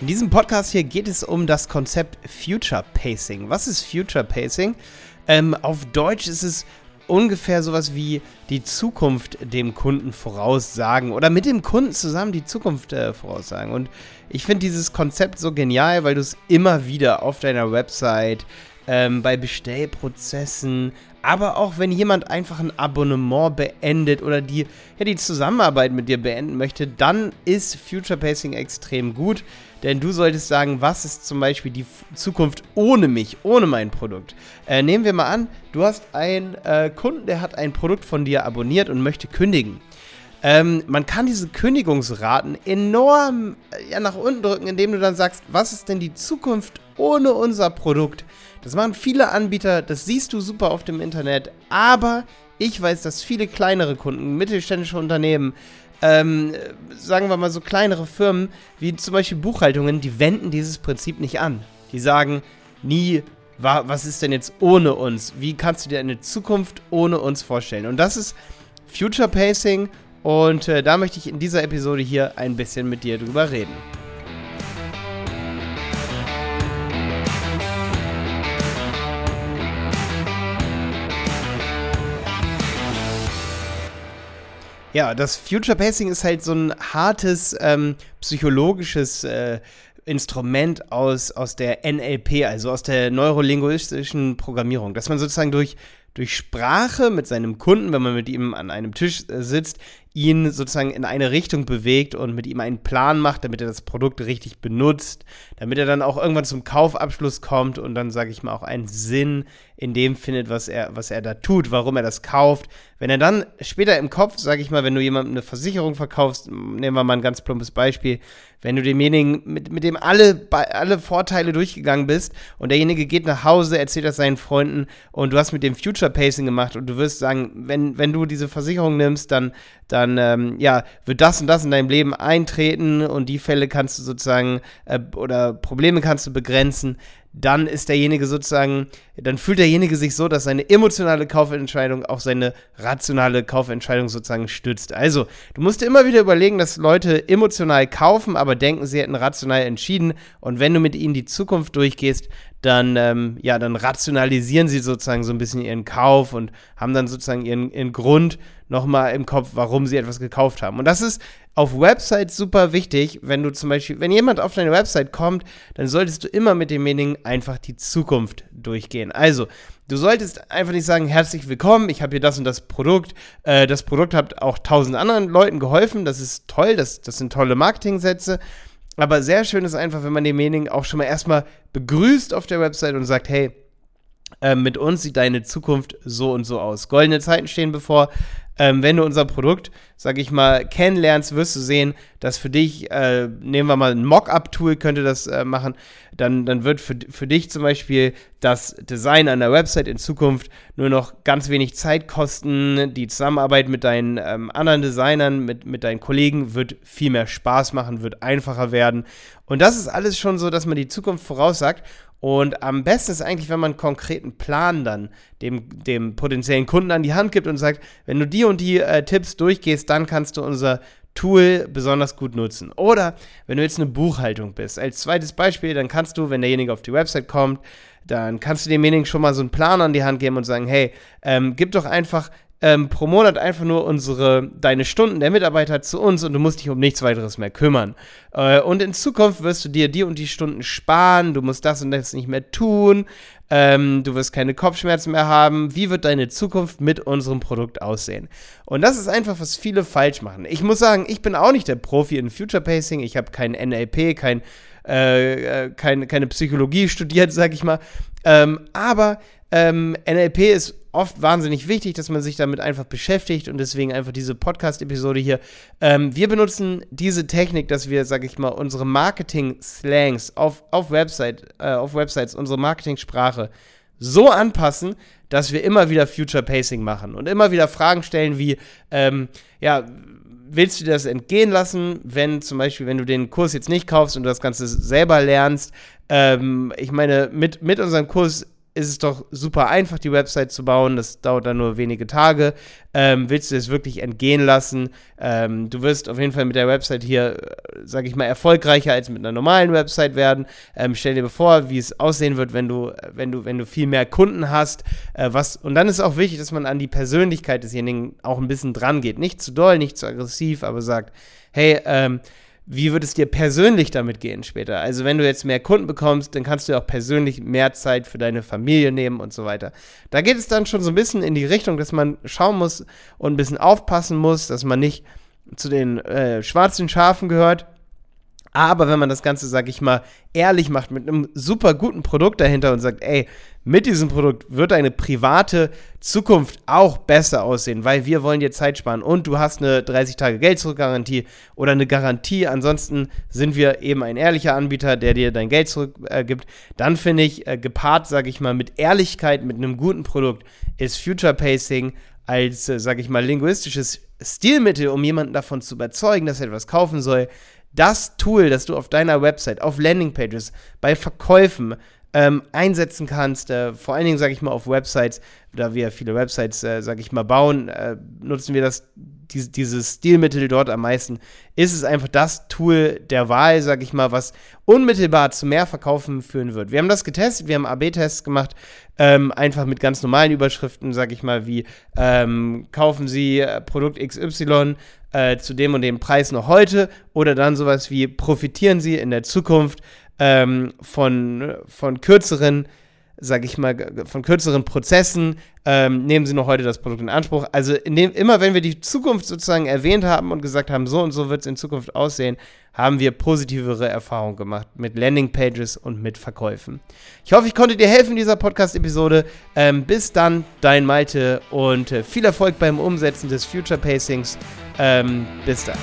In diesem Podcast hier geht es um das Konzept Future Pacing. Was ist Future Pacing? Ähm, auf Deutsch ist es ungefähr sowas wie die Zukunft dem Kunden voraussagen oder mit dem Kunden zusammen die Zukunft äh, voraussagen. Und ich finde dieses Konzept so genial, weil du es immer wieder auf deiner Website, ähm, bei Bestellprozessen, aber auch wenn jemand einfach ein Abonnement beendet oder die, ja, die Zusammenarbeit mit dir beenden möchte, dann ist Future Pacing extrem gut. Denn du solltest sagen, was ist zum Beispiel die Zukunft ohne mich, ohne mein Produkt. Äh, nehmen wir mal an, du hast einen äh, Kunden, der hat ein Produkt von dir abonniert und möchte kündigen. Ähm, man kann diese Kündigungsraten enorm äh, nach unten drücken, indem du dann sagst, was ist denn die Zukunft ohne unser Produkt? Das machen viele Anbieter, das siehst du super auf dem Internet, aber ich weiß, dass viele kleinere Kunden, mittelständische Unternehmen, ähm, sagen wir mal so kleinere Firmen, wie zum Beispiel Buchhaltungen, die wenden dieses Prinzip nicht an. Die sagen nie, was ist denn jetzt ohne uns? Wie kannst du dir eine Zukunft ohne uns vorstellen? Und das ist Future Pacing und äh, da möchte ich in dieser Episode hier ein bisschen mit dir drüber reden. Ja, das Future Pacing ist halt so ein hartes ähm, psychologisches äh, Instrument aus, aus der NLP, also aus der neurolinguistischen Programmierung, dass man sozusagen durch, durch Sprache mit seinem Kunden, wenn man mit ihm an einem Tisch äh, sitzt, ihn sozusagen in eine Richtung bewegt und mit ihm einen Plan macht, damit er das Produkt richtig benutzt, damit er dann auch irgendwann zum Kaufabschluss kommt und dann, sage ich mal, auch einen Sinn in dem findet, was er, was er da tut, warum er das kauft. Wenn er dann später im Kopf, sage ich mal, wenn du jemandem eine Versicherung verkaufst, nehmen wir mal ein ganz plumpes Beispiel, wenn du demjenigen, mit, mit dem alle, alle Vorteile durchgegangen bist und derjenige geht nach Hause, erzählt das seinen Freunden und du hast mit dem Future Pacing gemacht und du wirst sagen, wenn, wenn du diese Versicherung nimmst, dann dann ähm, ja, wird das und das in deinem Leben eintreten und die Fälle kannst du sozusagen äh, oder Probleme kannst du begrenzen, dann ist derjenige sozusagen, dann fühlt derjenige sich so, dass seine emotionale Kaufentscheidung auch seine rationale Kaufentscheidung sozusagen stützt. Also, du musst dir immer wieder überlegen, dass Leute emotional kaufen, aber denken, sie hätten rational entschieden. Und wenn du mit ihnen die Zukunft durchgehst, dann, ähm, ja, dann rationalisieren sie sozusagen so ein bisschen ihren Kauf und haben dann sozusagen ihren, ihren Grund nochmal im Kopf, warum sie etwas gekauft haben. Und das ist auf Websites super wichtig, wenn du zum Beispiel, wenn jemand auf deine Website kommt, dann solltest du immer mit demjenigen einfach die Zukunft durchgehen. Also, du solltest einfach nicht sagen, herzlich willkommen, ich habe hier das und das Produkt. Äh, das Produkt hat auch tausend anderen Leuten geholfen, das ist toll, das, das sind tolle Marketingsätze. Aber sehr schön ist einfach, wenn man denjenigen auch schon mal erstmal begrüßt auf der Website und sagt, hey, äh, mit uns sieht deine Zukunft so und so aus. Goldene Zeiten stehen bevor. Ähm, wenn du unser Produkt, sag ich mal, kennenlernst, wirst du sehen, dass für dich, äh, nehmen wir mal ein Mockup-Tool, könnte das äh, machen, dann, dann wird für, für dich zum Beispiel das Design einer Website in Zukunft nur noch ganz wenig Zeit kosten. Die Zusammenarbeit mit deinen ähm, anderen Designern, mit, mit deinen Kollegen wird viel mehr Spaß machen, wird einfacher werden. Und das ist alles schon so, dass man die Zukunft voraussagt. Und am besten ist eigentlich, wenn man einen konkreten Plan dann dem, dem potenziellen Kunden an die Hand gibt und sagt, wenn du die und die äh, Tipps durchgehst, dann kannst du unser Tool besonders gut nutzen. Oder wenn du jetzt eine Buchhaltung bist, als zweites Beispiel, dann kannst du, wenn derjenige auf die Website kommt, dann kannst du demjenigen schon mal so einen Plan an die Hand geben und sagen, hey, ähm, gib doch einfach ähm, pro Monat einfach nur unsere, deine Stunden der Mitarbeiter zu uns und du musst dich um nichts weiteres mehr kümmern. Äh, und in Zukunft wirst du dir die und die Stunden sparen, du musst das und das nicht mehr tun, ähm, du wirst keine Kopfschmerzen mehr haben. Wie wird deine Zukunft mit unserem Produkt aussehen? Und das ist einfach, was viele falsch machen. Ich muss sagen, ich bin auch nicht der Profi in Future Pacing, ich habe kein NLP, kein, äh, äh, kein, keine Psychologie studiert, sag ich mal. Ähm, aber ähm, NLP ist oft wahnsinnig wichtig, dass man sich damit einfach beschäftigt und deswegen einfach diese Podcast-Episode hier. Ähm, wir benutzen diese Technik, dass wir, sag ich mal, unsere Marketing-Slangs auf, auf, Website, äh, auf Websites, unsere Marketing-Sprache so anpassen, dass wir immer wieder Future Pacing machen und immer wieder Fragen stellen wie, ähm, ja, willst du das entgehen lassen, wenn zum Beispiel, wenn du den Kurs jetzt nicht kaufst und das Ganze selber lernst? Ähm, ich meine, mit, mit unserem Kurs ist es doch super einfach, die Website zu bauen. Das dauert dann nur wenige Tage. Ähm, willst du es wirklich entgehen lassen? Ähm, du wirst auf jeden Fall mit der Website hier, äh, sage ich mal, erfolgreicher als mit einer normalen Website werden. Ähm, stell dir vor, wie es aussehen wird, wenn du, wenn du, wenn du viel mehr Kunden hast. Äh, was, und dann ist auch wichtig, dass man an die Persönlichkeit desjenigen auch ein bisschen dran geht. Nicht zu doll, nicht zu aggressiv, aber sagt, hey, ähm, wie wird es dir persönlich damit gehen später? Also wenn du jetzt mehr Kunden bekommst, dann kannst du auch persönlich mehr Zeit für deine Familie nehmen und so weiter. Da geht es dann schon so ein bisschen in die Richtung, dass man schauen muss und ein bisschen aufpassen muss, dass man nicht zu den äh, schwarzen Schafen gehört aber wenn man das Ganze, sag ich mal, ehrlich macht, mit einem super guten Produkt dahinter und sagt, ey, mit diesem Produkt wird deine private Zukunft auch besser aussehen, weil wir wollen dir Zeit sparen und du hast eine 30 Tage Geld zurück-Garantie oder eine Garantie. Ansonsten sind wir eben ein ehrlicher Anbieter, der dir dein Geld zurückgibt. Äh, dann finde ich, äh, gepaart, sag ich mal, mit Ehrlichkeit, mit einem guten Produkt, ist Future Pacing als, äh, sag ich mal, linguistisches Stilmittel, um jemanden davon zu überzeugen, dass er etwas kaufen soll, das Tool, das du auf deiner Website, auf Landingpages, bei Verkäufen ähm, einsetzen kannst, äh, vor allen Dingen, sage ich mal, auf Websites, da wir viele Websites, äh, sage ich mal, bauen, äh, nutzen wir das, die, dieses Stilmittel dort am meisten, ist es einfach das Tool der Wahl, sage ich mal, was unmittelbar zu mehr Verkaufen führen wird. Wir haben das getestet, wir haben AB-Tests gemacht, ähm, einfach mit ganz normalen Überschriften, sage ich mal, wie ähm, kaufen Sie äh, Produkt XY, äh, zu dem und dem Preis noch heute oder dann sowas wie profitieren Sie in der Zukunft ähm, von, von kürzeren, sage ich mal, von kürzeren Prozessen, ähm, nehmen Sie noch heute das Produkt in Anspruch. Also dem, immer wenn wir die Zukunft sozusagen erwähnt haben und gesagt haben, so und so wird es in Zukunft aussehen, haben wir positivere Erfahrungen gemacht mit Landingpages und mit Verkäufen. Ich hoffe, ich konnte dir helfen in dieser Podcast-Episode. Ähm, bis dann, dein Malte und äh, viel Erfolg beim Umsetzen des Future Pacings. Ähm, bis dann.